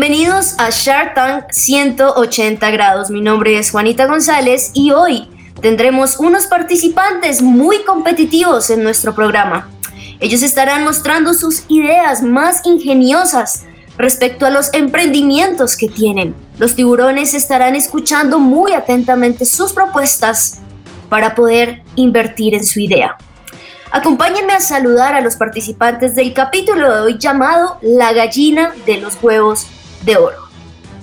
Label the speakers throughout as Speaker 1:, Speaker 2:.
Speaker 1: Bienvenidos a Shark Tank 180 grados. Mi nombre es Juanita González y hoy tendremos unos participantes muy competitivos en nuestro programa. Ellos estarán mostrando sus ideas más ingeniosas respecto a los emprendimientos que tienen. Los tiburones estarán escuchando muy atentamente sus propuestas para poder invertir en su idea. Acompáñenme a saludar a los participantes del capítulo de hoy llamado La gallina de los huevos de oro.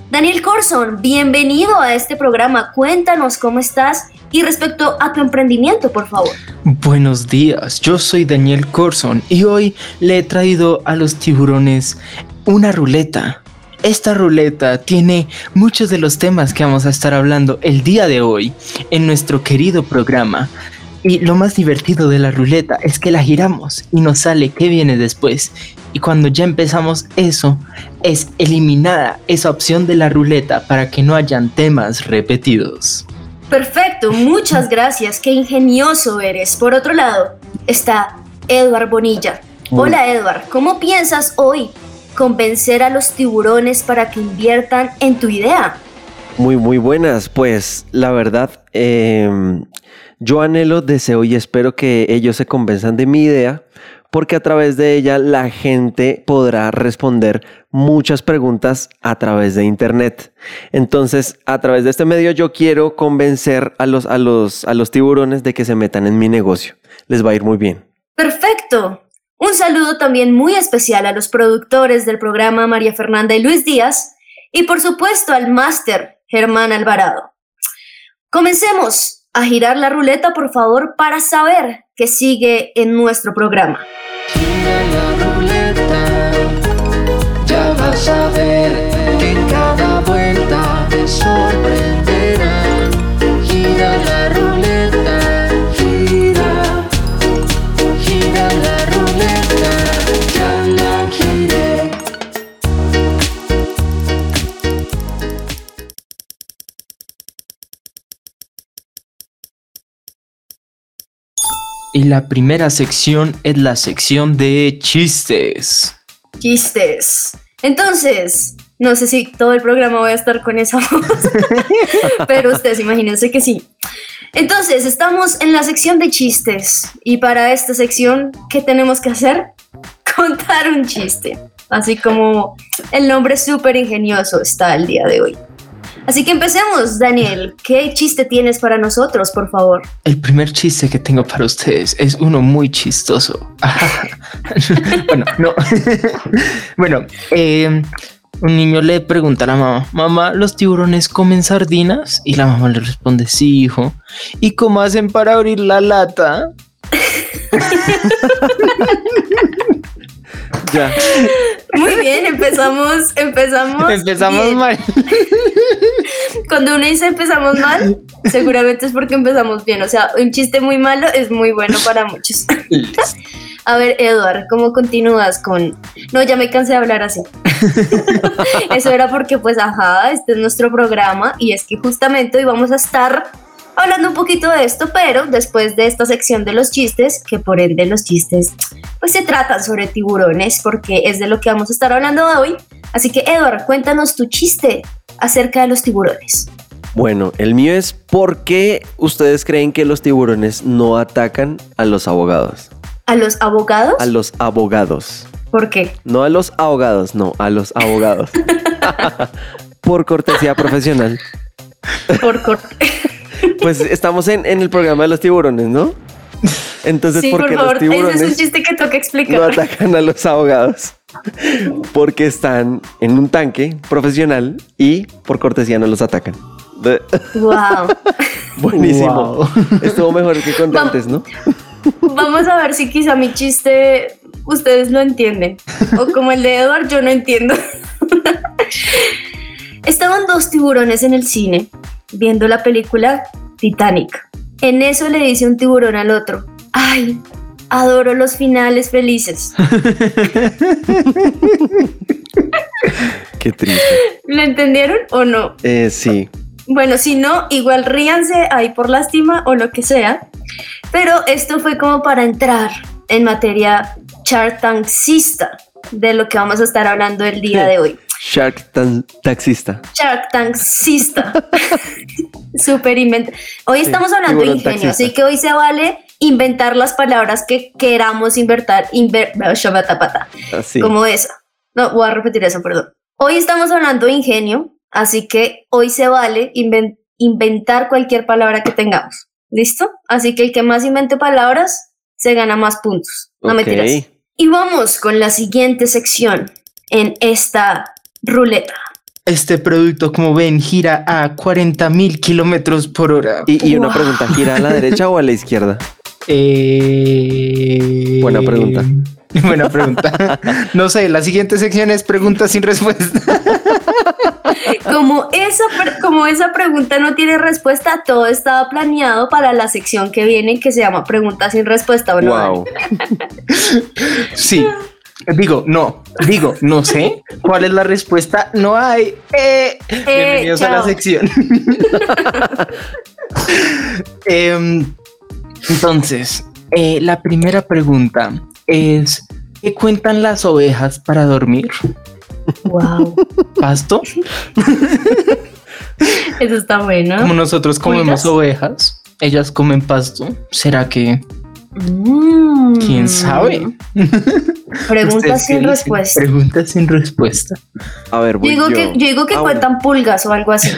Speaker 1: Daniel Corson, bienvenido a este programa. Cuéntanos cómo estás y respecto a tu emprendimiento, por favor.
Speaker 2: Buenos días, yo soy Daniel Corson y hoy le he traído a los tiburones una ruleta. Esta ruleta tiene muchos de los temas que vamos a estar hablando el día de hoy en nuestro querido programa. Y lo más divertido de la ruleta es que la giramos y nos sale qué viene después. Y cuando ya empezamos eso, es eliminada esa opción de la ruleta para que no hayan temas repetidos.
Speaker 1: Perfecto, muchas gracias, qué ingenioso eres. Por otro lado, está Edward Bonilla. Hola Edward, ¿cómo piensas hoy convencer a los tiburones para que inviertan en tu idea?
Speaker 3: Muy, muy buenas. Pues la verdad, em, yo anhelo, deseo y espero que ellos se convenzan de mi idea porque a través de ella la gente podrá responder muchas preguntas a través de internet. Entonces, a través de este medio yo quiero convencer a los, a los, a los tiburones de que se metan en mi negocio. Les va a ir muy bien.
Speaker 1: Perfecto. Un saludo también muy especial a los productores del programa María Fernanda y Luis Díaz y por supuesto al máster Germán Alvarado. Comencemos a girar la ruleta por favor para saber qué sigue en nuestro programa.
Speaker 4: Gira la ruleta, ya vas a ver que en cada vuelta te sorprenderán.
Speaker 2: Y la primera sección es la sección de chistes.
Speaker 1: Chistes. Entonces, no sé si todo el programa voy a estar con esa voz, pero ustedes imagínense que sí. Entonces, estamos en la sección de chistes y para esta sección, ¿qué tenemos que hacer? Contar un chiste. Así como el nombre súper ingenioso está el día de hoy. Así que empecemos, Daniel. ¿Qué chiste tienes para nosotros, por favor?
Speaker 2: El primer chiste que tengo para ustedes es uno muy chistoso. bueno, no. bueno, eh, un niño le pregunta a la mamá, mamá, ¿los tiburones comen sardinas? Y la mamá le responde, sí, hijo. ¿Y cómo hacen para abrir la lata?
Speaker 3: Ya.
Speaker 1: Muy bien, empezamos, empezamos.
Speaker 2: Empezamos
Speaker 1: bien.
Speaker 2: mal.
Speaker 1: Cuando uno dice empezamos mal, seguramente es porque empezamos bien. O sea, un chiste muy malo es muy bueno para muchos. A ver, Eduard, ¿cómo continúas con...? No, ya me cansé de hablar así. Eso era porque, pues, ajá, este es nuestro programa y es que justamente hoy vamos a estar hablando un poquito de esto, pero después de esta sección de los chistes, que por ende los chistes, pues se tratan sobre tiburones, porque es de lo que vamos a estar hablando hoy. Así que, Eduard, cuéntanos tu chiste acerca de los tiburones.
Speaker 3: Bueno, el mío es ¿por qué ustedes creen que los tiburones no atacan a los abogados?
Speaker 1: ¿A los abogados?
Speaker 3: A los abogados.
Speaker 1: ¿Por qué?
Speaker 3: No a los ahogados, no, a los abogados. Por cortesía profesional.
Speaker 1: Por cor-
Speaker 3: Pues estamos en, en el programa de los tiburones, ¿no? Entonces,
Speaker 1: sí,
Speaker 3: ¿por
Speaker 1: favor,
Speaker 3: los
Speaker 1: ese es un
Speaker 3: tiburones
Speaker 1: chiste que toca
Speaker 3: no
Speaker 1: explicar.
Speaker 3: atacan a los abogados? Porque están en un tanque profesional y por cortesía no los atacan.
Speaker 1: Wow.
Speaker 3: Buenísimo.
Speaker 2: Wow.
Speaker 3: Estuvo mejor que con antes, ¿no?
Speaker 1: Vamos a ver si quizá mi chiste ustedes lo entienden. O como el de Edward, yo no entiendo. Estaban dos tiburones en el cine viendo la película Titanic. En eso le dice un tiburón al otro, ay, adoro los finales felices.
Speaker 3: Qué triste.
Speaker 1: ¿Lo entendieron o no?
Speaker 3: Eh, sí.
Speaker 1: Bueno, si no, igual ríanse ahí por lástima o lo que sea. Pero esto fue como para entrar en materia chartancista de lo que vamos a estar hablando el día de hoy.
Speaker 3: Shark tan taxista.
Speaker 1: Shark Tankista. Súper inventa. Hoy estamos hablando de ingenio,
Speaker 3: taxista.
Speaker 1: así que hoy se vale inventar las palabras que queramos inventar. Inver
Speaker 3: Así.
Speaker 1: Como esa. No, voy a repetir eso, perdón. Hoy estamos hablando de ingenio, así que hoy se vale inven- inventar cualquier palabra que tengamos. ¿Listo? Así que el que más invente palabras se gana más puntos. No
Speaker 3: Ok.
Speaker 1: mentiras. Y vamos con la siguiente sección en esta ruleta.
Speaker 2: Este producto, como ven, gira a 40 mil kilómetros por hora.
Speaker 3: Y, y una pregunta, ¿gira a la derecha o a la izquierda?
Speaker 2: Eh,
Speaker 3: Buena pregunta.
Speaker 2: Buena pregunta. No sé, la siguiente sección es preguntas sin respuesta.
Speaker 1: Como esa, como esa pregunta no tiene respuesta, todo estaba planeado para la sección que viene que se llama Preguntas sin respuesta. ¿o no,
Speaker 3: wow.
Speaker 2: Sí. Digo, no, digo, no sé cuál es la respuesta. No hay. Eh, bienvenidos a la sección. Em, entonces, eh, la primera pregunta es: ¿qué cuentan las ovejas para dormir?
Speaker 1: Wow,
Speaker 2: ¿Pasto?
Speaker 1: eso está bueno.
Speaker 2: Como nosotros comemos ovejas, ellas comen pasto. ¿Será que
Speaker 1: Mm.
Speaker 2: quién sabe?
Speaker 1: Preguntas
Speaker 2: ¿Ustedes qué
Speaker 1: sin respuesta.
Speaker 2: Preguntas sin respuesta.
Speaker 3: A ver,
Speaker 1: Yo
Speaker 3: voy
Speaker 1: digo,
Speaker 3: yo.
Speaker 1: que, yo digo que
Speaker 3: Ah, bueno.
Speaker 1: cuentan pulgas o algo así.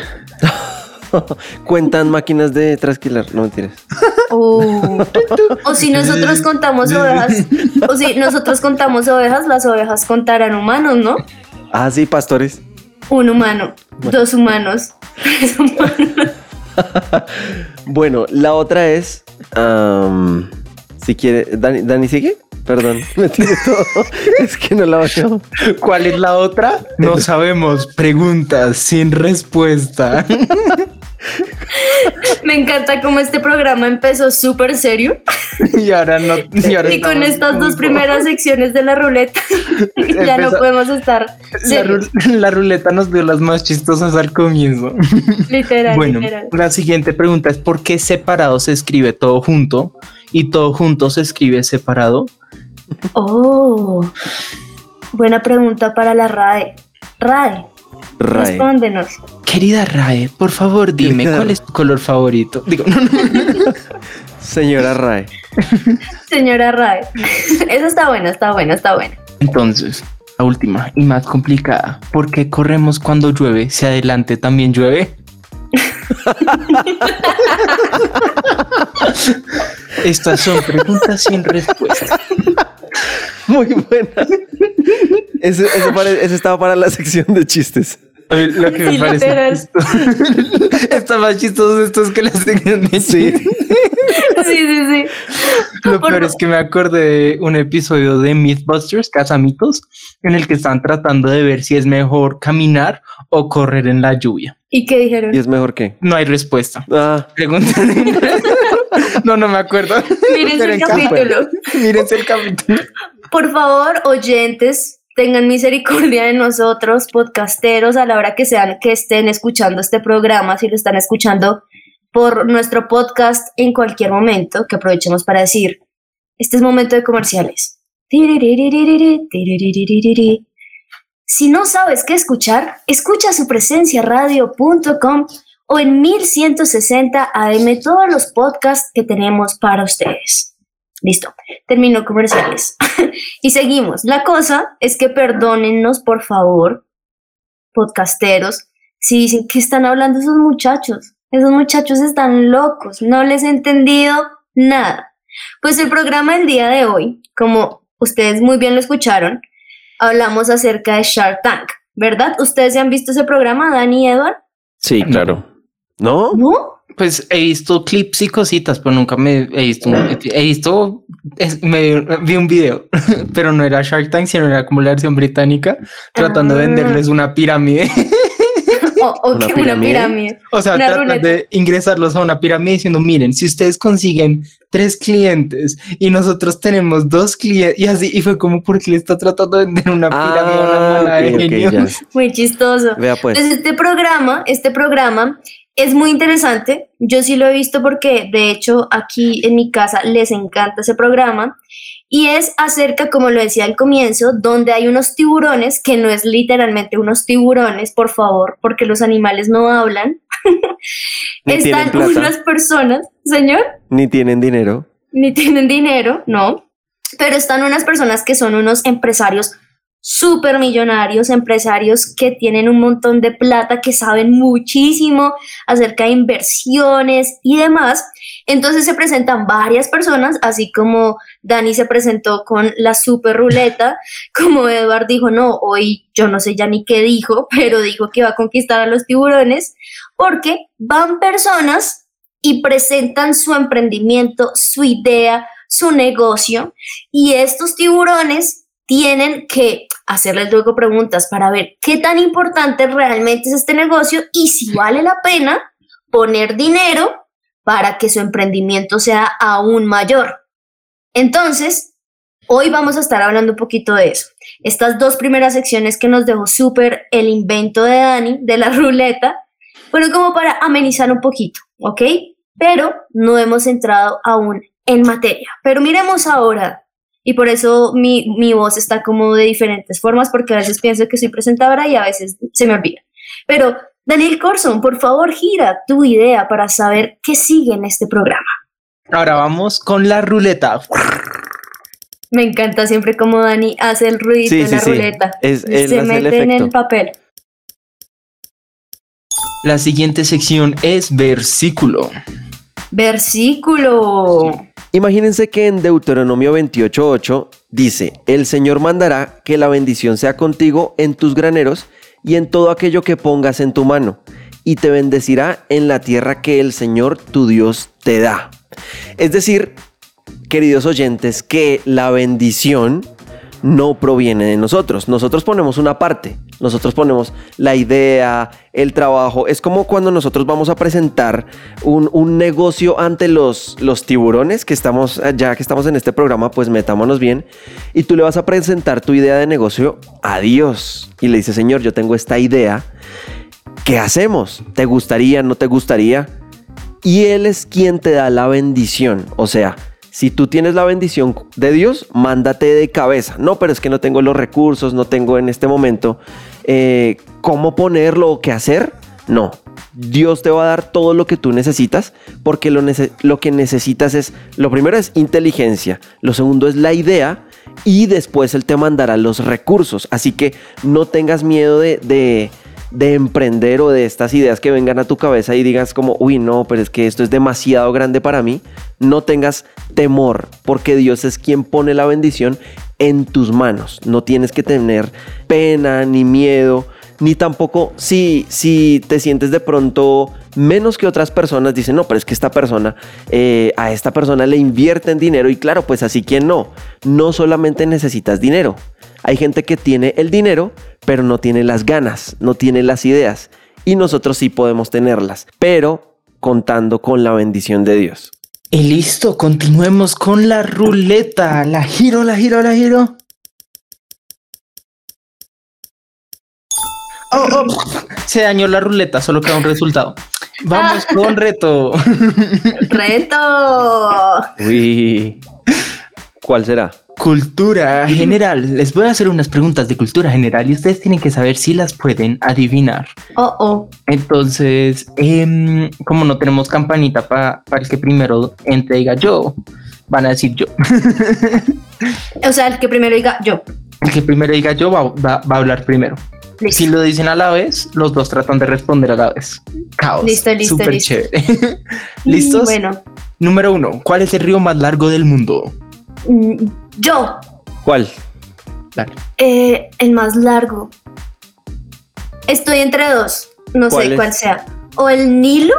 Speaker 3: Cuentan máquinas de trasquilar. No mentiras.
Speaker 1: O, o si nosotros contamos ovejas, o si nosotros contamos ovejas, las ovejas contarán humanos, ¿no?
Speaker 3: Ah, sí, pastores.
Speaker 1: Un humano, dos humanos, tres humanos.
Speaker 3: Bueno, la otra es. si quiere. Dani, ¿Dani sigue? Perdón, me tiré todo. es que no la veo.
Speaker 2: ¿Cuál es la otra? No sabemos. Preguntas sin respuesta.
Speaker 1: Me encanta cómo este programa empezó súper serio
Speaker 2: y ahora no. Y, ahora
Speaker 1: y con estas dos primeras secciones de la ruleta ya no podemos estar
Speaker 2: La,
Speaker 1: serios.
Speaker 2: ru- la ruleta nos dio las más chistosas al comienzo.
Speaker 1: Literal,
Speaker 2: bueno,
Speaker 1: literal.
Speaker 2: la siguiente pregunta es: ¿por qué separado se escribe todo junto y todo junto se escribe separado?
Speaker 1: Oh, buena pregunta para la RAE. RAE,
Speaker 3: Rae.
Speaker 1: respóndenos.
Speaker 2: Querida Rae, por favor dime cuál es tu color favorito. Digo, no, no.
Speaker 3: Señora Rae.
Speaker 1: Señora RAE. Esa está buena, está buena, está buena.
Speaker 2: Entonces, la última y más complicada. ¿Por qué corremos cuando llueve? Si adelante también llueve. Estas son preguntas sin respuesta.
Speaker 3: Muy buena. Ese, ese pare- ese estaba para la sección de chistes.
Speaker 2: Lo que me
Speaker 1: Sí,
Speaker 2: parece
Speaker 1: literal.
Speaker 2: chistoso- Está más chistoso esto es que las sección de
Speaker 3: Sí.
Speaker 2: chistes.
Speaker 1: Sí, sí, sí.
Speaker 2: Lo
Speaker 1: Por
Speaker 2: peor es que me acordé de un episodio de Mythbusters, Casamitos, en el que están tratando de ver si es mejor caminar o correr en la lluvia.
Speaker 1: ¿Y qué dijeron?
Speaker 3: ¿Y es mejor que?
Speaker 2: No hay respuesta.
Speaker 3: Ah,
Speaker 2: Pregúntale. No, no me acuerdo.
Speaker 1: Miren
Speaker 2: Pero
Speaker 1: el capítulo.
Speaker 2: Mírense el capítulo.
Speaker 1: Por favor, oyentes, tengan misericordia de nosotros, podcasteros, a la hora que sean que estén escuchando este programa, si lo están escuchando por nuestro podcast en cualquier momento, que aprovechemos para decir, este es momento de comerciales. Si no sabes qué escuchar, escucha su presencia radio.com o en 1160 AM todos los podcasts que tenemos para ustedes. Listo, terminó comerciales. y seguimos. La cosa es que perdónennos, por favor, podcasteros, si dicen que están hablando esos muchachos. Esos muchachos están locos, no les he entendido nada. Pues el programa del día de hoy, como ustedes muy bien lo escucharon, hablamos acerca de Shark Tank, ¿verdad? ¿Ustedes ya han visto ese programa, Dani y Edward?
Speaker 3: sí, claro. ¿No?
Speaker 1: ¿No?
Speaker 2: Pues he visto clips y cositas, pero nunca me he visto. un- He visto, es- me vi un video, pero no era Shark Tank, sino era como la versión británica, tratando de
Speaker 1: Ah.
Speaker 2: venderles una pirámide.
Speaker 1: O, o
Speaker 3: ¿Una
Speaker 1: que
Speaker 3: pirámide?
Speaker 1: una pirámide.
Speaker 2: O sea, tratan de ingresarlos a una pirámide diciendo, miren, si ustedes consiguen tres clientes y nosotros tenemos dos clientes, y así, y fue como porque le está tratando de vender una pirámide a una
Speaker 3: Ah,
Speaker 2: mala de
Speaker 3: ok, ok,
Speaker 2: genios.
Speaker 3: ya.
Speaker 1: Muy chistoso.
Speaker 3: Vea pues.
Speaker 1: Entonces, este programa, este programa es muy interesante. Yo sí lo he visto porque, de hecho, aquí en mi casa les encanta ese programa. Y es acerca, como lo decía al comienzo, donde hay unos tiburones, que no es literalmente unos tiburones, por favor, porque los animales no hablan.
Speaker 3: Ni
Speaker 1: Están unas personas, señor,
Speaker 3: Ni tienen dinero.
Speaker 1: ni tienen dinero, no, pero están unas personas que son unos empresarios súper millonarios, empresarios que tienen un montón de plata, que saben muchísimo acerca de inversiones y demás. Entonces se presentan varias personas, así como Dani se presentó con la super ruleta, como Edward dijo, no, hoy yo no sé ya ni qué dijo, pero dijo que va a conquistar a los tiburones, porque van personas y presentan su emprendimiento, su idea, su negocio, y estos tiburones tienen que hacerles luego preguntas para ver qué tan importante realmente es este negocio y si vale la pena poner dinero para que su emprendimiento sea aún mayor. Entonces, hoy vamos a estar hablando un poquito de eso. Estas dos primeras secciones que nos dejó súper el invento de Dani, de la ruleta, bueno, como para amenizar un poquito, ¿ok? Pero no hemos entrado aún en materia. Pero miremos ahora, y por eso mi, mi voz está como de diferentes formas, porque a veces pienso que soy presentadora y a veces se me olvida. Pero, Daniel Corson, por favor, gira tu idea para saber qué sigue en este programa.
Speaker 2: Ahora vamos con la ruleta.
Speaker 1: Me encanta siempre como Dani hace el ruido
Speaker 3: Sí,
Speaker 1: en
Speaker 3: sí,
Speaker 1: la
Speaker 3: sí.
Speaker 1: ruleta.
Speaker 3: Es- él
Speaker 1: se
Speaker 3: el
Speaker 1: mete en el papel.
Speaker 2: La siguiente sección es versículo.
Speaker 1: Versículo.
Speaker 3: Imagínense que en Deuteronomio 28.8 dice, el Señor mandará que la bendición sea contigo en tus graneros y en todo aquello que pongas en tu mano, y te bendecirá en la tierra que el Señor tu Dios te da. Es decir, queridos oyentes, que la bendición no proviene de nosotros. Nosotros ponemos una parte, nosotros ponemos la idea, el trabajo. Es como cuando nosotros vamos a presentar un, un negocio ante los, los tiburones, que estamos, ya que estamos en este programa, pues metámonos bien. Y tú le vas a presentar tu idea de negocio a Dios. Y le dices, Señor, yo tengo esta idea. ¿Qué hacemos? ¿Te gustaría? ¿No te gustaría? Y Él es quien te da la bendición. O sea, si tú tienes la bendición de Dios, mándate de cabeza. No, pero es que no tengo los recursos, no tengo en este momento eh, cómo ponerlo o qué hacer. No, Dios te va a dar todo lo que tú necesitas porque lo, que necesitas es, lo primero es inteligencia, lo segundo es la idea y después Él te mandará los recursos. Así que no tengas miedo de, de, de emprender o de estas ideas que vengan a tu cabeza y digas como, uy, no, pero es que esto es demasiado grande para mí. No tengas temor porque Dios es quien pone la bendición en tus manos. No tienes que tener pena ni miedo ni tampoco si, si te sientes de pronto menos que otras personas, dicen, no, pero es que esta persona, eh, a esta persona le invierten dinero y claro, pues así quien no, no solamente necesitas dinero. Hay gente que tiene el dinero, pero no tiene las ganas, no tiene las ideas y nosotros sí podemos tenerlas, pero contando con la bendición de Dios.
Speaker 2: Y listo, continuemos con la ruleta. La giro, la giro, la giro. Oh, oh, se dañó la ruleta, solo queda un resultado. Vamos con reto.
Speaker 1: Reto.
Speaker 3: Uy, ¿cuál será?
Speaker 2: Cultura general. Les voy a hacer unas preguntas de cultura general y ustedes tienen que saber si las pueden adivinar.
Speaker 1: Oh, oh.
Speaker 2: Entonces, em, como no tenemos campanita pa- para el que primero entre diga yo, van a decir yo.
Speaker 1: O sea, el que primero diga yo.
Speaker 2: El que primero diga yo va, va- va a hablar primero.
Speaker 1: Listo.
Speaker 2: Si lo dicen a la vez, los dos tratan de responder a la vez. Caos.
Speaker 1: Listo, listo,
Speaker 2: Súper
Speaker 1: listo.
Speaker 2: chévere. ¿Listos?
Speaker 1: Bueno,
Speaker 2: Número uno. ¿Cuál es el río más largo del mundo?
Speaker 1: mm, yo.
Speaker 3: ¿Cuál?
Speaker 2: Dale.
Speaker 1: Eh, el más largo. Estoy entre dos. No
Speaker 3: ¿Cuál
Speaker 1: sé
Speaker 3: es?
Speaker 1: cuál sea. o el Nilo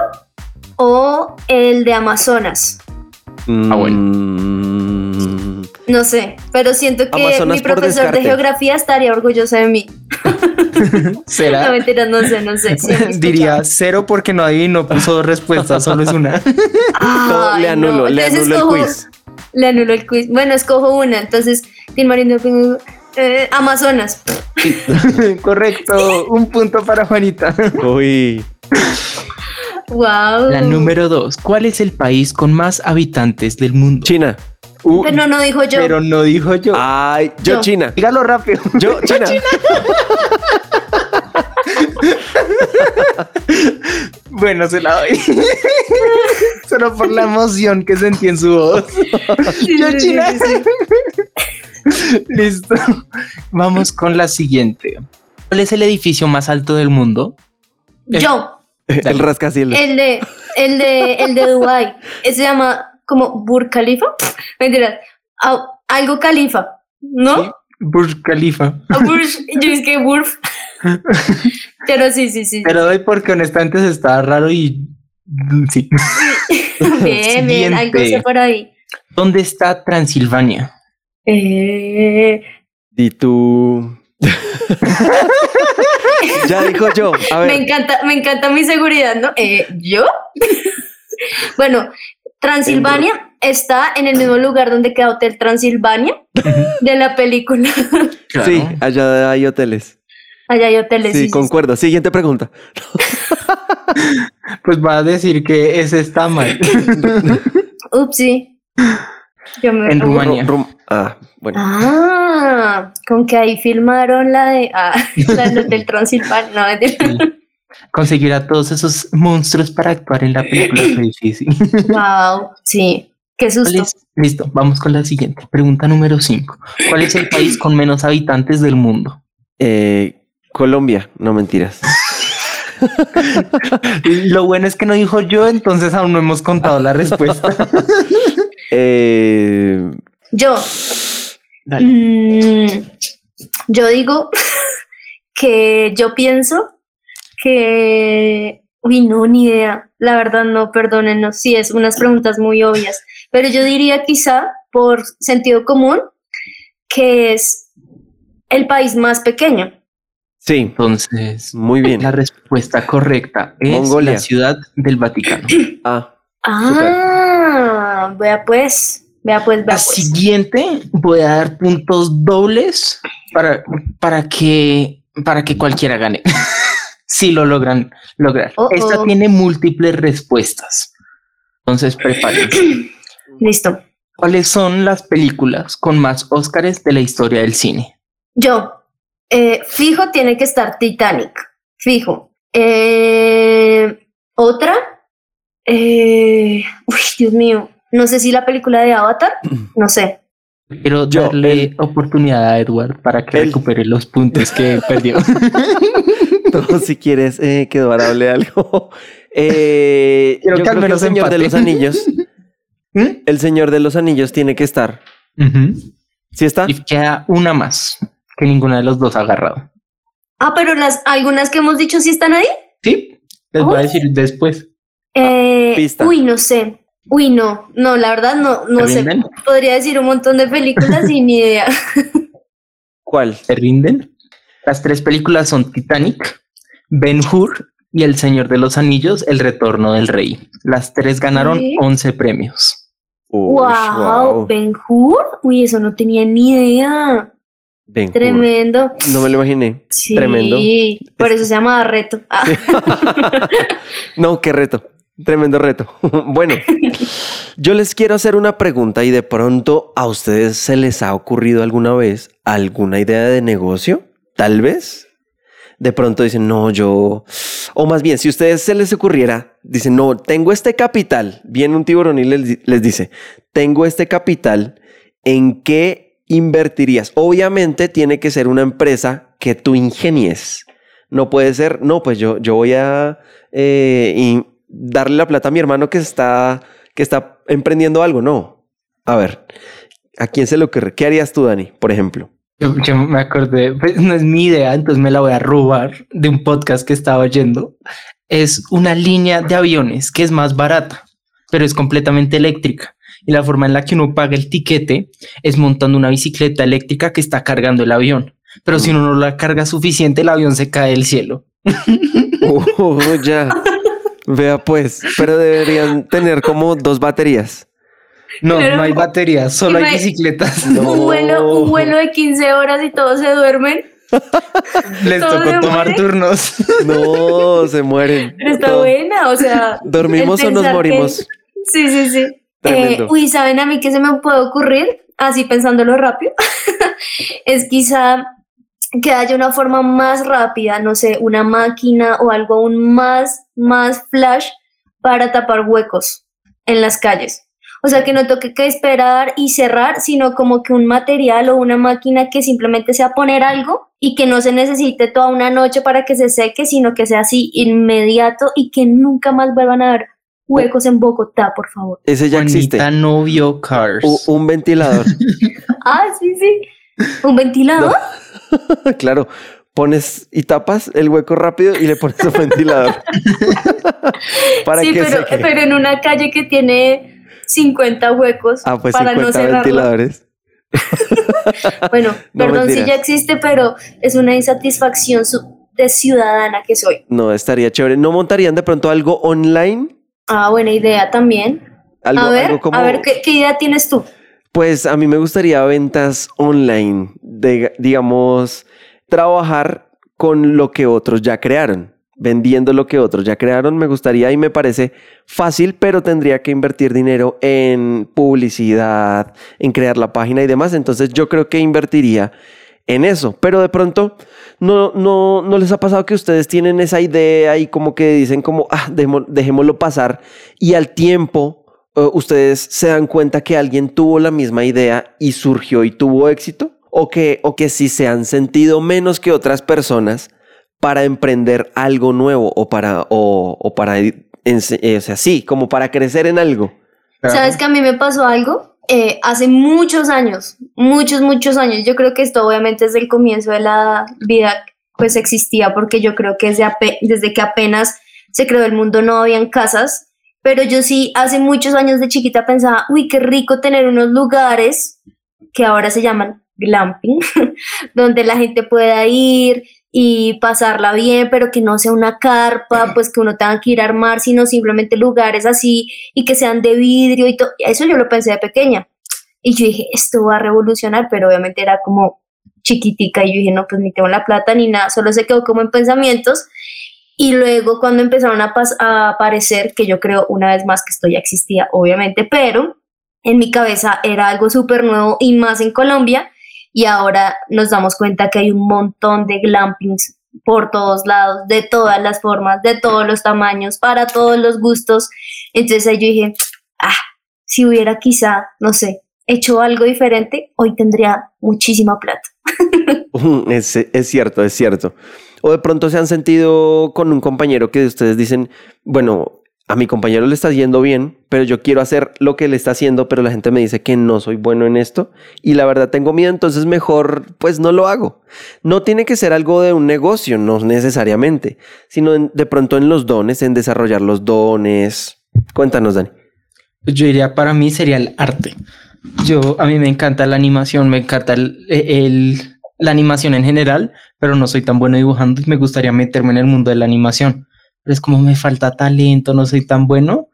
Speaker 1: o el de Amazonas.
Speaker 2: Ah, bueno.
Speaker 3: Mm,
Speaker 1: No sé, pero siento que
Speaker 3: Amazonas
Speaker 1: mi profesor de geografía estaría orgulloso de mí. No,
Speaker 2: ¿Será?
Speaker 1: mentira, no sé, no sé. sí,
Speaker 2: Diría cero porque no hay no puso dos respuestas, solo es una.
Speaker 3: le anulo,
Speaker 1: no,
Speaker 3: le
Speaker 1: entonces
Speaker 3: anulo el quiz.
Speaker 1: Le anulo el quiz. Bueno, escojo una. Entonces, Tin Marín, eh, Amazonas.
Speaker 2: Correcto, un punto para Juanita.
Speaker 3: Uy,
Speaker 1: Wow.
Speaker 2: La número dos. ¿Cuál es el país con más habitantes del mundo?
Speaker 3: China.
Speaker 2: Uh,
Speaker 1: Pero no dijo yo.
Speaker 2: pero no dijo yo.
Speaker 3: Ay, yo
Speaker 1: Yo.
Speaker 3: China.
Speaker 2: Dígalo rápido.
Speaker 3: Yo China.
Speaker 2: Bueno, se la doy. Solo por la emoción que sentí en su voz.
Speaker 1: Sí,
Speaker 2: Yo
Speaker 1: sí,
Speaker 2: China. Listo. Vamos con la siguiente. ¿Cuál es el edificio más alto del mundo?
Speaker 1: Yo.
Speaker 3: El rascacielos.
Speaker 1: El de, el de, el de Dubai. Se llama como Burj Khalifa. Mentira. Algo Khalifa. ¿no?
Speaker 2: Burj Khalifa.
Speaker 1: Burj, yo es que Burj. Pero sí, sí, sí.
Speaker 2: Pero doy porque honestamente se estaba raro y mm, sí.
Speaker 1: bien, bien, algo sé por ahí.
Speaker 2: ¿Dónde está Transilvania?
Speaker 1: Eh,
Speaker 3: Y tú. ya dijo yo. A
Speaker 1: me encanta, me encanta mi seguridad, ¿no? Eh, ¿Yo? bueno, Transilvania está en el mismo lugar donde queda Hotel Transilvania de la película.
Speaker 3: Sí, allá hay hoteles.
Speaker 1: Allá hay hoteles.
Speaker 3: Sí,
Speaker 1: sí, sí,
Speaker 3: concuerdo. Siguiente pregunta.
Speaker 2: Pues va a decir que ese está mal.
Speaker 1: sí. Upsi. Yo me-
Speaker 2: En Rumania.
Speaker 3: Ru- rum- ah, bueno.
Speaker 1: Ah, con que ahí filmaron la de ah, la del Transilvania. No, es de-
Speaker 2: Conseguir a todos esos monstruos para actuar en la película fue difícil.
Speaker 1: wow, sí. Qué
Speaker 2: ¿Cuál
Speaker 1: susto.
Speaker 2: es? Listo, vamos con la siguiente. Pregunta número 5. ¿Cuál es el país con menos habitantes del mundo?
Speaker 3: Eh, Colombia, no mentiras.
Speaker 2: Lo bueno es que no dijo yo, entonces aún no hemos contado la respuesta.
Speaker 3: Eh,
Speaker 1: Yo,
Speaker 2: Dale.
Speaker 1: mm, yo digo que yo pienso que, uy, no, ni idea. La verdad, no, perdónenos. Sí, es unas preguntas muy obvias. Pero yo diría quizá, por sentido común, que es el país más pequeño.
Speaker 3: Sí,
Speaker 2: Entonces,
Speaker 3: muy bien.
Speaker 2: la respuesta correcta es
Speaker 3: Mongolia.
Speaker 2: la ciudad del Vaticano.
Speaker 3: Ah,
Speaker 1: Ah, vea pues, vea pues, vea
Speaker 2: La
Speaker 1: pues.
Speaker 2: siguiente voy a dar puntos dobles para, para que para que cualquiera gane. si lo logran lograr.
Speaker 1: Oh,
Speaker 2: Esta tiene múltiples respuestas. Entonces prepárense.
Speaker 1: Listo.
Speaker 2: ¿Cuáles son las películas con más Óscares de la historia del cine?
Speaker 1: Yo, eh, fijo tiene que estar Titanic, fijo. Eh, Otra, eh, uy, Dios mío, no sé si la película de Avatar, no sé.
Speaker 2: Quiero
Speaker 3: Yo,
Speaker 2: darle
Speaker 3: el-
Speaker 2: oportunidad a Edward para que
Speaker 3: el-
Speaker 2: recupere los puntos que perdió.
Speaker 3: tú si quieres eh, que Eduardo hable algo. Eh,
Speaker 2: Quiero
Speaker 3: yo
Speaker 2: que
Speaker 3: creo el Señor de los Anillos.
Speaker 2: ¿Mm?
Speaker 3: El Señor de los Anillos tiene que estar.
Speaker 2: Ujú.
Speaker 3: ¿Sí está?
Speaker 2: Y queda una más que ninguna de los dos ha agarrado.
Speaker 1: Ah, pero las algunas que hemos dicho sí están ahí.
Speaker 2: Sí, les voy a
Speaker 1: Oh.
Speaker 2: decir después.
Speaker 1: Eh,
Speaker 3: Pista.
Speaker 1: Uy, no sé. Uy, no, no, la verdad no, no
Speaker 2: ¿Se
Speaker 1: sé.
Speaker 2: rinden?
Speaker 1: Podría decir un montón de películas y ni idea.
Speaker 3: ¿Cuál?
Speaker 2: ¿Se rinden? Las tres películas son Titanic, Ben Hur y El Señor de los Anillos, El Retorno del Rey. Las tres ganaron
Speaker 1: Sí.
Speaker 2: 11 premios.
Speaker 3: Uy,
Speaker 1: wow, Ben Hur. Uy, eso no tenía ni idea.
Speaker 3: Ben.
Speaker 1: Tremendo.
Speaker 3: No me lo imaginé.
Speaker 1: Sí,
Speaker 3: Tremendo.
Speaker 1: por eso se llama reto. Ah,
Speaker 3: no, qué reto. Tremendo reto. bueno, yo les quiero hacer una pregunta y de pronto a ustedes se les ha ocurrido alguna vez alguna idea de negocio, tal vez. De pronto dicen, no, yo, o más bien, si a ustedes se les ocurriera, dicen, no, tengo este capital, viene un tiburón y les, les dice, tengo este capital, ¿en qué invertirías? Obviamente tiene que ser una empresa que tú ingenies. No puede ser, no, pues yo, yo voy a eh, darle la plata a mi hermano que está, que está emprendiendo algo. No. A ver, ¿a quién se le ocurre? ¿Qué harías tú, Dani, por ejemplo?
Speaker 2: Yo, yo me acordé, pues no es mi idea, entonces me la voy a robar de un podcast que estaba oyendo. es una línea de aviones que es más barata, pero es completamente eléctrica. Y la forma en la que uno paga el tiquete es montando una bicicleta eléctrica que está cargando el avión. Pero si uno no la carga suficiente, el avión se cae del cielo.
Speaker 3: Oh, ya. Vea pues, pero deberían tener como dos baterías.
Speaker 2: No,
Speaker 1: Pero-
Speaker 2: no hay baterías, solo hay bicicletas.
Speaker 3: No.
Speaker 1: Un vuelo, un vuelo de 15 horas y todos se duermen.
Speaker 2: Les
Speaker 1: ¿Todo
Speaker 2: tocó tomar turnos.
Speaker 3: No, se mueren.
Speaker 1: Pero está
Speaker 3: No.
Speaker 1: buena, o sea.
Speaker 3: ¿Dormimos o nos
Speaker 1: que-
Speaker 3: morimos?
Speaker 1: Sí, sí, sí. Eh, uy, ¿saben a mí qué se me puede ocurrir? Así pensándolo rápido. es quizá que haya una forma más rápida, no sé, una máquina o algo aún más, más flash para tapar huecos en las calles. O sea, que no toque que esperar y cerrar, sino como que un material o una máquina que simplemente sea poner algo y que no se necesite toda una noche para que se seque, sino que sea así inmediato y que nunca más vuelvan a haber huecos en Bogotá, por favor.
Speaker 3: Ese ya existe.
Speaker 2: Juanita no vio Cars.
Speaker 3: U- un ventilador.
Speaker 1: Ah, sí, sí. ¿Un ventilador?
Speaker 3: claro. Pones y tapas el hueco rápido y le pones un ventilador. Para
Speaker 1: sí,
Speaker 3: que
Speaker 1: pero,
Speaker 3: seque.
Speaker 1: pero en una calle que tiene 50 huecos
Speaker 3: Ah, pues
Speaker 1: para no
Speaker 3: 50
Speaker 1: cerrarla.
Speaker 3: ventiladores.
Speaker 1: Bueno,
Speaker 3: No,
Speaker 1: perdón si ya existe, pero es una insatisfacción de ciudadana que soy.
Speaker 3: No, estaría chévere. ¿No montarían de pronto algo online?
Speaker 1: Ah, buena idea también.
Speaker 3: Algo,
Speaker 1: a ver,
Speaker 3: algo como.
Speaker 1: a ver, ¿qué, qué idea tienes tú?
Speaker 3: Pues a mí me gustaría ventas online, de, digamos, trabajar con lo que otros ya crearon, vendiendo lo que otros ya crearon, me gustaría y me parece fácil, pero tendría que invertir dinero en publicidad, en crear la página y demás, entonces yo creo que invertiría en eso, pero de pronto no, no, no les ha pasado que ustedes tienen esa idea y como que dicen como, ah, dejémo- dejémoslo pasar y al tiempo eh, ustedes se dan cuenta que alguien tuvo la misma idea y surgió y tuvo éxito? ¿O que, o que si se han sentido menos que otras personas para emprender algo nuevo o para, o, o para, ense- eh, o sea, sí, como para crecer en algo?
Speaker 1: ¿Sabes que a mí me pasó algo? Eh, hace muchos años, muchos, muchos años. Yo creo que esto obviamente desde el comienzo de la vida pues existía porque yo creo que desde, desde que apenas se creó el mundo no habían casas, pero yo sí hace muchos años de chiquita pensaba, uy, qué rico tener unos lugares que ahora se llaman glamping, donde la gente pueda ir y pasarla bien, pero que no sea una carpa, pues que uno tenga que ir a armar, sino simplemente lugares así y que sean de vidrio y todo. Eso yo lo pensé de pequeña. Y yo dije, esto va a revolucionar, pero obviamente era como chiquitica y yo dije, no, pues ni tengo la plata ni nada, solo se quedó como en pensamientos. Y luego cuando empezaron a, pas- a aparecer, que yo creo una vez más que esto ya existía, obviamente, pero en mi cabeza era algo súper nuevo y más en Colombia. Y ahora nos damos cuenta que hay un montón de glampings por todos lados, de todas las formas, de todos los tamaños, para todos los gustos. Entonces ahí yo dije, ah, si hubiera quizá, no sé, hecho algo diferente, hoy tendría muchísima plata.
Speaker 3: Es, es cierto, es cierto. O de pronto se han sentido con un compañero que ustedes dicen, bueno, a mi compañero le está yendo bien, pero yo quiero hacer lo que le está haciendo, pero la gente me dice que no soy bueno en esto y la verdad tengo miedo, entonces mejor pues no lo hago. No tiene que ser algo de un negocio, no necesariamente, sino de pronto en los dones, en desarrollar los dones. Cuéntanos, Dani.
Speaker 2: Yo diría, para mí sería el arte. Yo, a mí me encanta la animación, me encanta el- la animación en general, pero no soy tan bueno dibujando y me gustaría meterme en el mundo de la animación. Es como me falta talento, no soy tan bueno.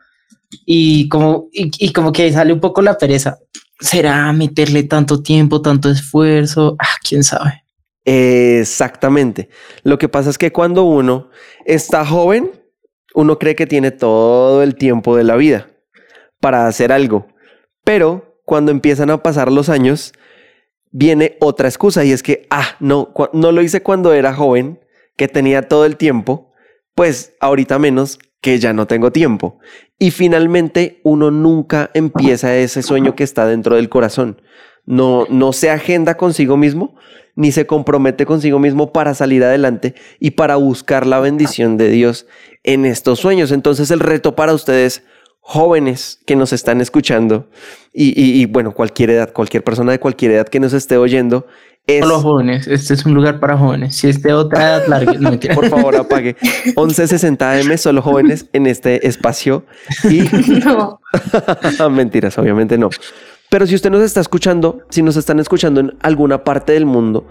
Speaker 2: Y como, y, como que sale un poco la pereza. ¿Será meterle tanto tiempo, tanto esfuerzo? Ah, quién sabe.
Speaker 3: Exactamente. Lo que pasa es que cuando uno está joven, uno cree que tiene todo el tiempo de la vida para hacer algo. Pero cuando empiezan a pasar los años, viene otra excusa y es que, ah, no, no lo hice cuando era joven, que tenía todo el tiempo, pues ahorita menos que ya no tengo tiempo. Y finalmente uno nunca empieza ese sueño que está dentro del corazón. No, no se agenda consigo mismo, ni se compromete consigo mismo para salir adelante y para buscar la bendición de Dios en estos sueños. Entonces el reto para ustedes jóvenes que nos están escuchando y, y- bueno, cualquier edad, cualquier persona de cualquier edad que nos esté oyendo, es...
Speaker 2: Solo jóvenes, este es un lugar para jóvenes. Si es de otra edad larga, no mentira.
Speaker 3: Por favor, apague. 1160 AM, solo jóvenes en este espacio. Y
Speaker 1: No.
Speaker 3: Mentiras, obviamente no. Pero si usted nos está escuchando, si nos están escuchando en alguna parte del mundo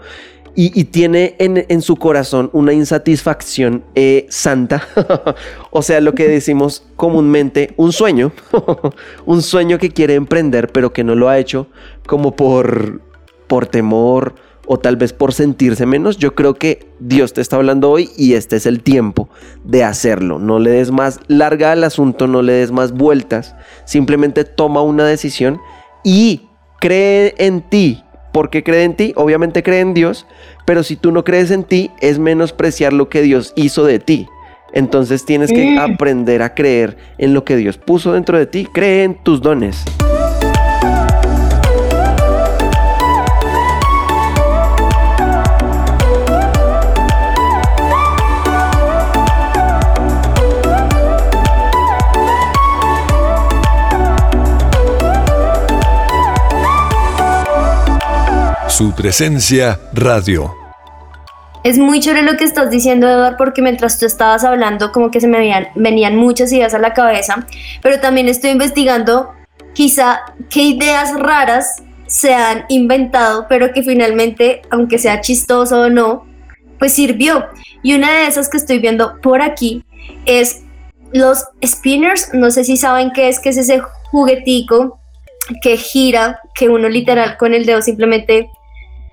Speaker 3: y, y tiene en, en su corazón una insatisfacción eh, santa, o sea, lo que decimos comúnmente, un sueño, un sueño que quiere emprender pero que no lo ha hecho como por, por temor o tal vez por sentirse menos, yo creo que Dios te está hablando hoy y este es el tiempo de hacerlo. No le des más larga al asunto, no le des más vueltas, simplemente toma una decisión y cree en ti. ¿Por qué cree en ti? Obviamente cree en Dios, pero si tú no crees en ti, es menospreciar lo que Dios hizo de ti. Entonces tienes que aprender a creer en lo que Dios puso dentro de ti. Cree en tus dones.
Speaker 5: Su presencia radio.
Speaker 1: Es muy chévere lo que estás diciendo, Eduard, porque mientras tú estabas hablando, como que se me venían, venían muchas ideas a la cabeza, pero también estoy investigando quizá qué ideas raras se han inventado, pero que finalmente, aunque sea chistoso o no, pues sirvió. Y una de esas que estoy viendo por aquí es los spinners. No sé si saben qué es, que es ese juguetico que gira, que uno literal con el dedo simplemente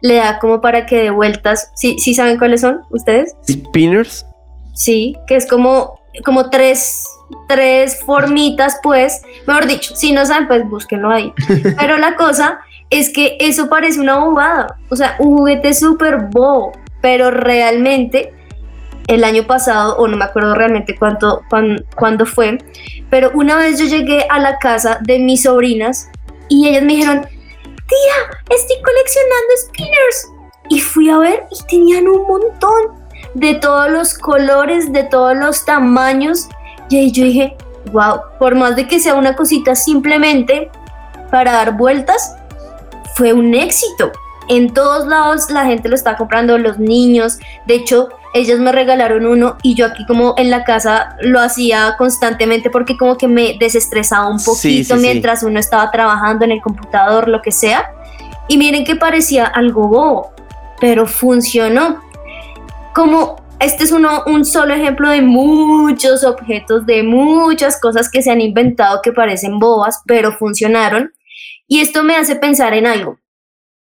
Speaker 1: le da como para que dé vueltas. ¿Sí, sí saben cuáles son ustedes?
Speaker 3: Spinners.
Speaker 1: Sí, que es como, como tres, tres formitas, pues. Mejor dicho, si no saben, pues búsquenlo ahí. Pero la cosa es que eso parece una bobada. O sea, un juguete súper bobo. Pero realmente, el año pasado, o no me acuerdo realmente cuánto, cuán- cuándo fue, pero una vez yo llegué a la casa de mis sobrinas y ellas me dijeron, tía, estoy coleccionando spinners. Y fui a ver y tenían un montón de todos los colores, de todos los tamaños. Y ahí yo dije, wow, por más de que sea una cosita simplemente para dar vueltas, fue un éxito. En todos lados la gente lo está comprando, los niños. De hecho, ellos me regalaron uno y yo aquí como en la casa lo hacía constantemente porque como que me desestresaba un
Speaker 3: Sí,
Speaker 1: poquito
Speaker 3: sí, sí.
Speaker 1: mientras uno estaba trabajando en el computador, lo que sea. Y miren que parecía algo bobo, pero funcionó. Como este es uno, un solo ejemplo de muchos objetos, de muchas cosas que se han inventado que parecen bobas, pero funcionaron. Y esto me hace pensar en algo.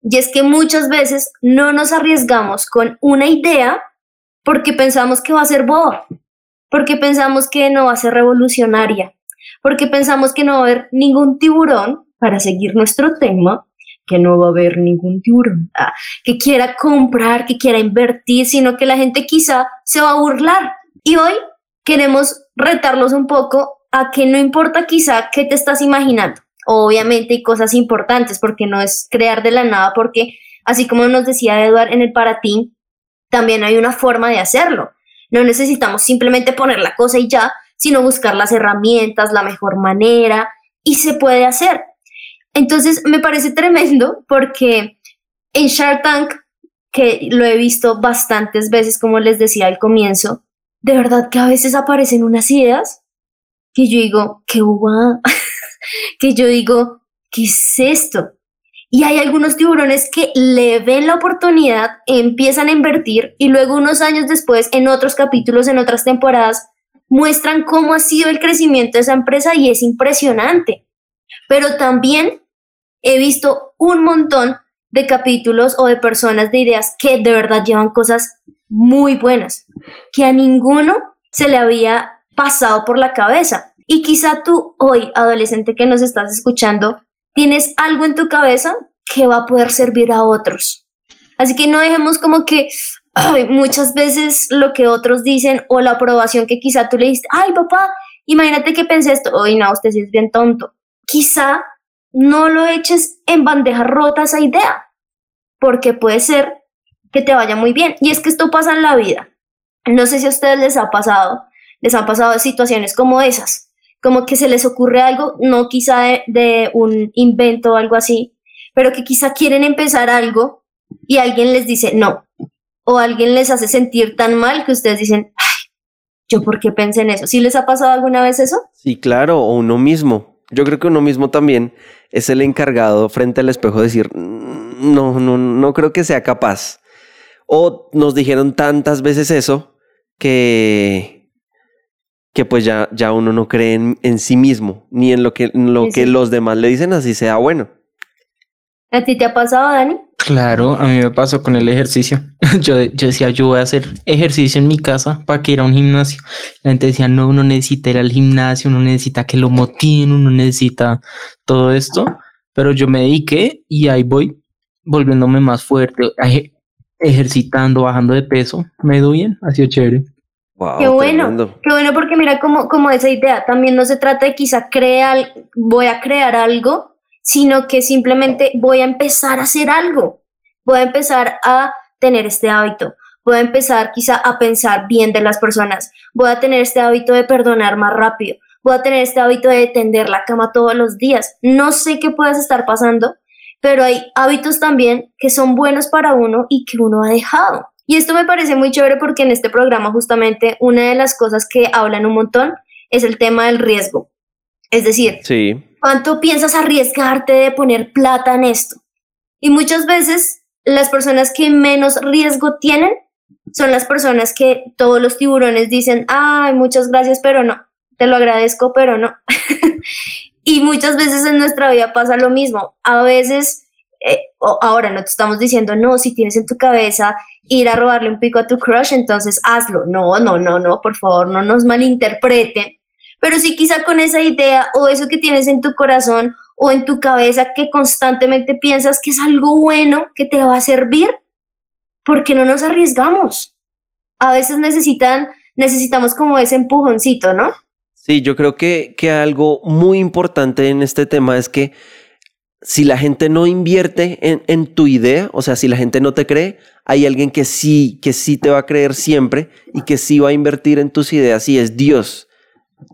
Speaker 1: Y es que muchas veces no nos arriesgamos con una idea porque pensamos que va a ser boba, porque pensamos que no va a ser revolucionaria, porque pensamos que no va a haber ningún tiburón, para seguir nuestro tema, que no va a haber ningún tiburón, ah, que quiera comprar, que quiera invertir, sino que la gente quizá se va a burlar. Y hoy queremos retarlos un poco a que no importa quizá qué te estás imaginando. Obviamente hay cosas importantes porque no es crear de la nada, porque así como nos decía Eduard en el para ti, también hay una forma de hacerlo. No necesitamos simplemente poner la cosa y ya, sino buscar las herramientas, la mejor manera, y se puede hacer. Entonces me parece tremendo porque en Shark Tank, que lo he visto bastantes veces, como les decía al comienzo, de verdad que a veces aparecen unas ideas que yo digo, qué guau, que yo digo, ¿qué es esto? Y hay algunos tiburones que le ven la oportunidad, empiezan a invertir y luego unos años después, en otros capítulos, en otras temporadas, muestran cómo ha sido el crecimiento de esa empresa y es impresionante. Pero también he visto un montón de capítulos o de personas de ideas que de verdad llevan cosas muy buenas, que a ninguno se le había pasado por la cabeza. Y quizá tú hoy, adolescente que nos estás escuchando, tienes algo en tu cabeza que va a poder servir a otros. Así que no dejemos como que muchas veces lo que otros dicen o la aprobación que quizá tú le diste, ay papá, imagínate que pensé esto, hoy no, usted sí es bien tonto. Quizá no lo eches en bandeja rota esa idea, porque puede ser que te vaya muy bien. Y es que esto pasa en la vida. No sé si a ustedes les ha pasado, les han pasado situaciones como esas, como que se les ocurre algo, no quizá de, un invento o algo así, pero que quizá quieren empezar algo y alguien les dice no, o alguien les hace sentir tan mal que ustedes dicen, ay, yo por qué pensé en eso. ¿Sí les ha pasado alguna vez eso?
Speaker 3: Sí, claro, o uno mismo. Yo creo que uno mismo también es el encargado frente al espejo de decir, "Mm, no, no, no creo que sea capaz. O nos dijeron tantas veces eso que, que pues ya, ya uno no cree en, en sí mismo, ni en lo que, en lo
Speaker 1: Sí,
Speaker 3: que
Speaker 1: sí.
Speaker 3: los demás le dicen, así sea bueno.
Speaker 1: ¿A ti te ha pasado, Dani?
Speaker 2: Claro, a mí me pasó con el ejercicio. Yo, yo decía, yo voy a hacer ejercicio en mi casa para que ir a un gimnasio. La gente decía, no, uno necesita ir al gimnasio, uno necesita que lo motiven, uno necesita todo esto. Pero yo me dediqué y ahí voy, volviéndome más fuerte, eje- ejercitando, bajando de peso. Me doy bien, ha sido chévere.
Speaker 3: Wow,
Speaker 1: Qué bueno,
Speaker 3: tremendo.
Speaker 1: qué bueno porque mira como, como esa idea, también no se trata de quizá crear, voy a crear algo, sino que simplemente voy a empezar a hacer algo, voy a empezar a tener este hábito, voy a empezar quizá a pensar bien de las personas, voy a tener este hábito de perdonar más rápido, voy a tener este hábito de tender la cama todos los días. No sé qué puedas estar pasando, pero hay hábitos también que son buenos para uno y que uno ha dejado. Y esto me parece muy chévere porque en este programa justamente una de las cosas que hablan un montón es el tema del riesgo. Es decir,
Speaker 3: Sí,
Speaker 1: ¿cuánto piensas arriesgarte de poner plata en esto? Y muchas veces las personas que menos riesgo tienen son las personas que todos los tiburones dicen, ay, muchas gracias, pero no, te lo agradezco, pero no. y muchas veces en nuestra vida pasa lo mismo. A veces, eh, ahora no te estamos diciendo, no, si tienes en tu cabeza ir a robarle un pico a tu crush, entonces hazlo. No, no, no, no, por favor, no nos malinterpreten. Pero sí quizá con esa idea o eso que tienes en tu corazón o en tu cabeza que constantemente piensas que es algo bueno que te va a servir, ¿por qué no nos arriesgamos? A veces necesitan, necesitamos como ese empujoncito, ¿no?
Speaker 3: Sí, yo creo que, que algo muy importante en este tema es que si la gente no invierte en, tu idea, o sea, si la gente no te cree, hay alguien que sí, que sí te va a creer siempre y que sí va a invertir en tus ideas y es Dios.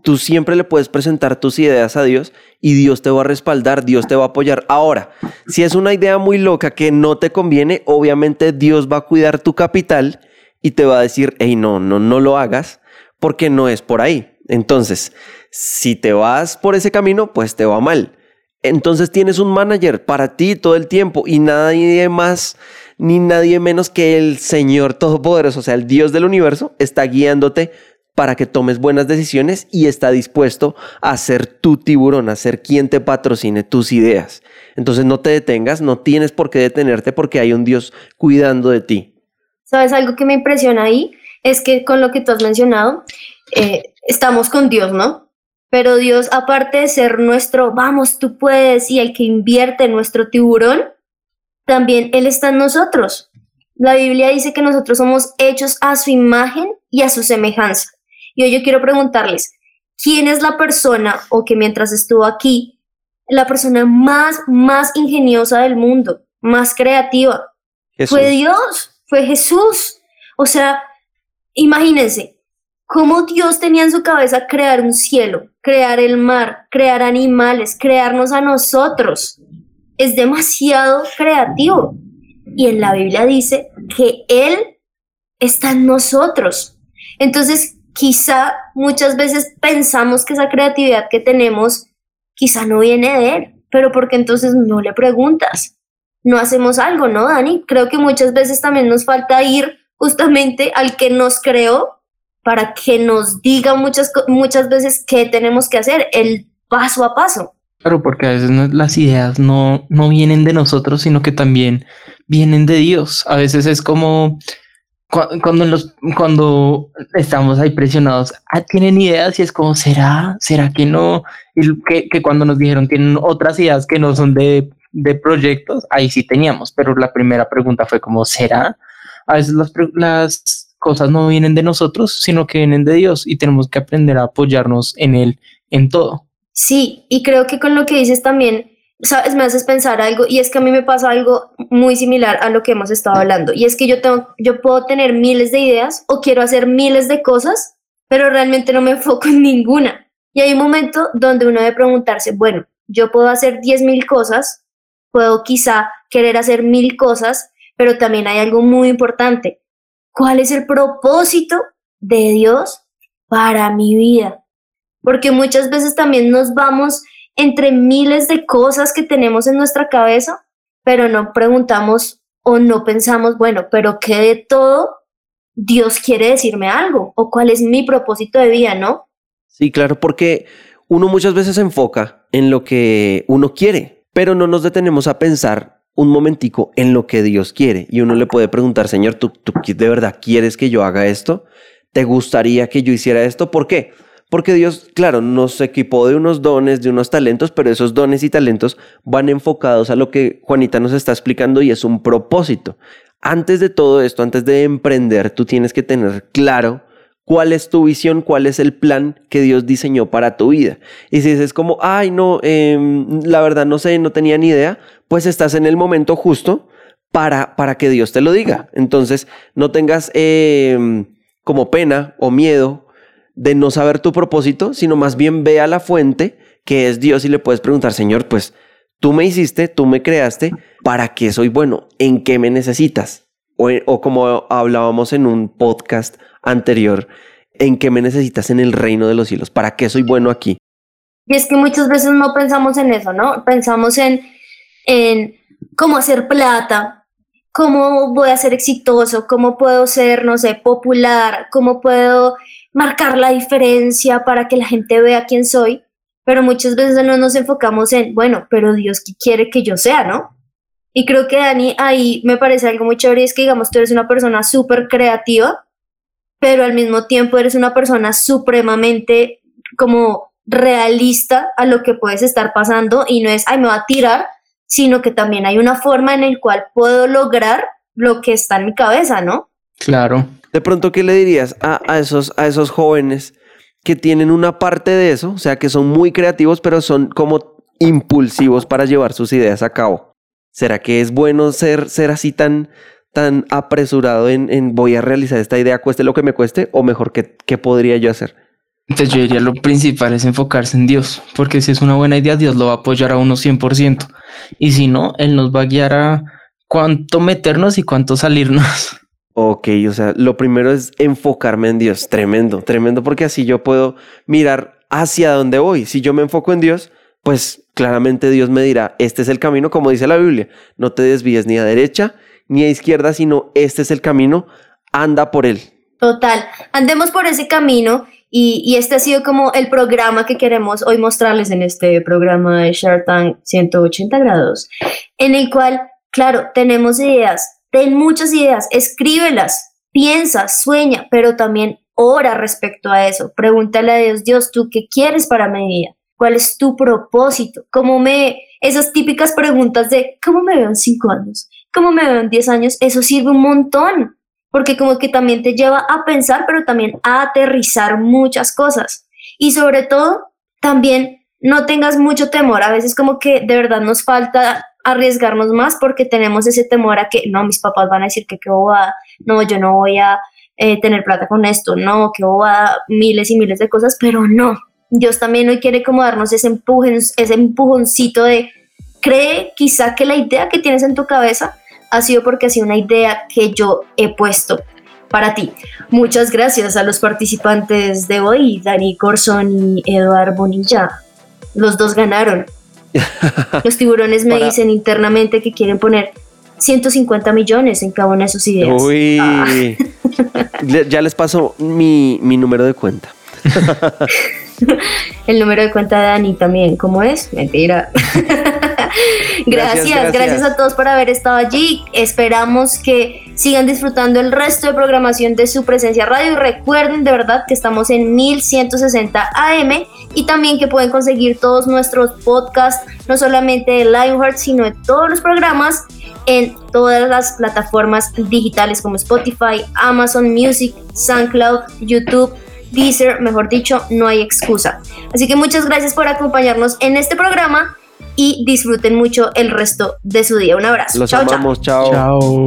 Speaker 3: Tú siempre le puedes presentar tus ideas a Dios y Dios te va a respaldar, Dios te va a apoyar. Ahora, si es una idea muy loca que no te conviene, obviamente Dios va a cuidar tu capital y te va a decir, hey, no, no, no lo hagas porque no es por ahí. Entonces, si te vas por ese camino, pues te va mal. Entonces tienes un manager para ti todo el tiempo y nadie más ni nadie menos que el Señor Todopoderoso, o sea, el Dios del universo, está guiándote para que tomes buenas decisiones y está dispuesto a ser tu tiburón, a ser quien te patrocine tus ideas. Entonces no te detengas, no tienes por qué detenerte porque hay un Dios cuidando de ti.
Speaker 1: ¿Sabes algo que me impresiona ahí? Es que con lo que tú has mencionado, eh, estamos con Dios, ¿no? Pero Dios, aparte de ser nuestro, vamos, tú puedes, y el que invierte en nuestro tiburón, también Él está en nosotros. La Biblia dice que nosotros somos hechos a su imagen y a su semejanza. Y hoy yo quiero preguntarles, ¿quién es la persona o que mientras estuvo aquí, la persona más, más ingeniosa del mundo, más creativa?
Speaker 3: Jesús.
Speaker 1: Fue Dios, fue Jesús. O sea, imagínense cómo Dios tenía en su cabeza crear un cielo, crear el mar, crear animales, crearnos a nosotros. Es demasiado creativo. Y en la Biblia dice que Él está en nosotros. Entonces, quizá muchas veces pensamos que esa creatividad que tenemos quizá no viene de Él, pero porque entonces no le preguntas no hacemos algo, ¿no, Dani? Creo que muchas veces también nos falta ir justamente al que nos creó para que nos diga muchas, muchas veces qué tenemos que hacer, el paso a paso.
Speaker 2: Claro, porque a veces las ideas no, no vienen de nosotros, sino que también vienen de Dios. A veces es como cu- cuando, cuando estamos ahí presionados, ah, tienen ideas y es como, ¿será? ¿Será que no? Y que, que cuando nos dijeron tienen otras ideas que no son de, de proyectos, ahí sí teníamos, pero la primera pregunta fue como, ¿será? A veces las cosas no vienen de nosotros, sino que vienen de Dios y tenemos que aprender a apoyarnos en Él en todo.
Speaker 1: Sí, y creo que con lo que dices también, sabes, me haces pensar algo, y es que a mí me pasa algo muy similar a lo que hemos estado hablando, y es que yo tengo, yo puedo tener miles de ideas o quiero hacer miles de cosas, pero realmente no me enfoco en ninguna. Y hay un momento donde uno debe preguntarse, bueno, yo puedo hacer diez mil cosas, puedo quizá querer hacer mil cosas, pero también hay algo muy importante. ¿Cuál es el propósito de Dios para mi vida? Porque muchas veces también nos vamos entre miles de cosas que tenemos en nuestra cabeza, pero no preguntamos o no pensamos, bueno, pero ¿qué de todo Dios quiere decirme algo? ¿O cuál es mi propósito de vida, no?
Speaker 3: Sí, claro, porque uno muchas veces se enfoca en lo que uno quiere, pero no nos detenemos a pensar un momentico en lo que Dios quiere. Y uno le puede preguntar, Señor, ¿tú, ¿tú de verdad quieres que yo haga esto? ¿Te gustaría que yo hiciera esto? ¿Por qué? Porque Dios, claro, nos equipó de unos dones, de unos talentos, pero esos dones y talentos van enfocados a lo que Juanita nos está explicando y es un propósito. Antes de todo esto, antes de emprender, tú tienes que tener claro cuál es tu visión, cuál es el plan que Dios diseñó para tu vida. Y si dices como, ay, no, em, la verdad no sé, no tenía ni idea, pues estás en el momento justo para, para que Dios te lo diga. Entonces, no tengas em, como pena o miedo de no saber tu propósito, sino más bien ve a la fuente que es Dios y le puedes preguntar, Señor, pues tú me hiciste, tú me creaste, ¿para qué soy bueno? ¿En qué me necesitas? O, o como hablábamos en un podcast anterior, ¿en qué me necesitas en el reino de los cielos? ¿Para qué soy bueno aquí?
Speaker 1: Y es que muchas veces no pensamos en eso, ¿no? Pensamos en, en cómo hacer plata, cómo voy a ser exitoso, cómo puedo ser, no sé, popular, cómo puedo marcar la diferencia para que la gente vea quién soy, pero muchas veces no nos enfocamos en, bueno, pero Dios qué quiere que yo sea, ¿no? Y creo que Dani, ahí me parece algo muy chévere, es que digamos, tú eres una persona súper creativa, pero al mismo tiempo eres una persona supremamente como realista a lo que puedes estar pasando y no es, ay, me va a tirar, sino que también hay una forma en la cual puedo lograr lo que está en mi cabeza, ¿no?
Speaker 2: Claro.
Speaker 3: De pronto, ¿qué le dirías a, a, esos, a esos jóvenes que tienen una parte de eso? O sea, que son muy creativos, pero son como impulsivos para llevar sus ideas a cabo. ¿Será que es bueno ser, ser así tan, tan apresurado en, en voy a realizar esta idea, cueste lo que me cueste? ¿O mejor, ¿qué, qué podría yo hacer?
Speaker 2: Entonces yo diría lo principal es enfocarse en Dios, porque si es una buena idea, Dios lo va a apoyar a uno 100%. Y si no, Él nos va a guiar a cuánto meternos y cuánto salirnos.
Speaker 3: Ok, o sea, lo primero es enfocarme en Dios. Tremendo, tremendo, porque así yo puedo mirar hacia dónde voy. Si yo me enfoco en Dios, pues claramente Dios me dirá, este es el camino, como dice la Biblia. No te desvíes ni a derecha ni a izquierda, sino este es el camino, anda por él.
Speaker 1: Total, andemos por ese camino y, este ha sido como el programa que queremos hoy mostrarles en este programa de Shark Tank 180 grados, en el cual, claro, tenemos ideas, ten muchas ideas, escríbelas, piensa, sueña, pero también ora respecto a eso. Pregúntale a Dios, Dios, ¿tú qué quieres para mi vida? ¿Cuál es tu propósito? ¿Cómo me, esas típicas preguntas de ¿cómo me veo en cinco años? ¿Cómo me veo en diez años? Eso sirve un montón, porque como que también te lleva a pensar, pero también a aterrizar muchas cosas. Y sobre todo, también no tengas mucho temor. A veces como que de verdad nos falta arriesgarnos más porque tenemos ese temor a que, no, mis papás van a decir que qué bobada, no, yo no voy a eh, tener plata con esto, no, qué bobada, miles y miles de cosas, pero no. Dios también hoy quiere como darnos ese, empuje, ese empujoncito de, cree quizá que la idea que tienes en tu cabeza ha sido porque ha sido una idea que yo he puesto para ti. Muchas gracias a los participantes de hoy, Dani Corson y Eduard Bonilla. Los dos ganaron. Los tiburones me
Speaker 3: Para-
Speaker 1: dicen internamente que quieren poner 150 millones en cada una de sus ideas.
Speaker 3: Uy,
Speaker 1: Ah.
Speaker 3: Ya les paso mi, mi número de cuenta.
Speaker 1: El número de cuenta de Dani también, ¿cómo es? Mentira. gracias,
Speaker 3: Gracias,
Speaker 1: a todos por haber estado allí. Esperamos que sigan disfrutando el resto de programación de su presencia radio. Y recuerden de verdad que estamos en 1160 AM y también que pueden conseguir todos nuestros podcasts, no solamente de Lionheart, sino de todos los programas en todas las plataformas digitales como Spotify, Amazon Music, SoundCloud, YouTube, Deezer, mejor dicho, no hay excusa. Así que muchas gracias por acompañarnos en este programa y disfruten mucho el resto de su día. Un abrazo.
Speaker 3: Los
Speaker 1: Chao, chao.
Speaker 3: amamos, chao.
Speaker 2: Chao.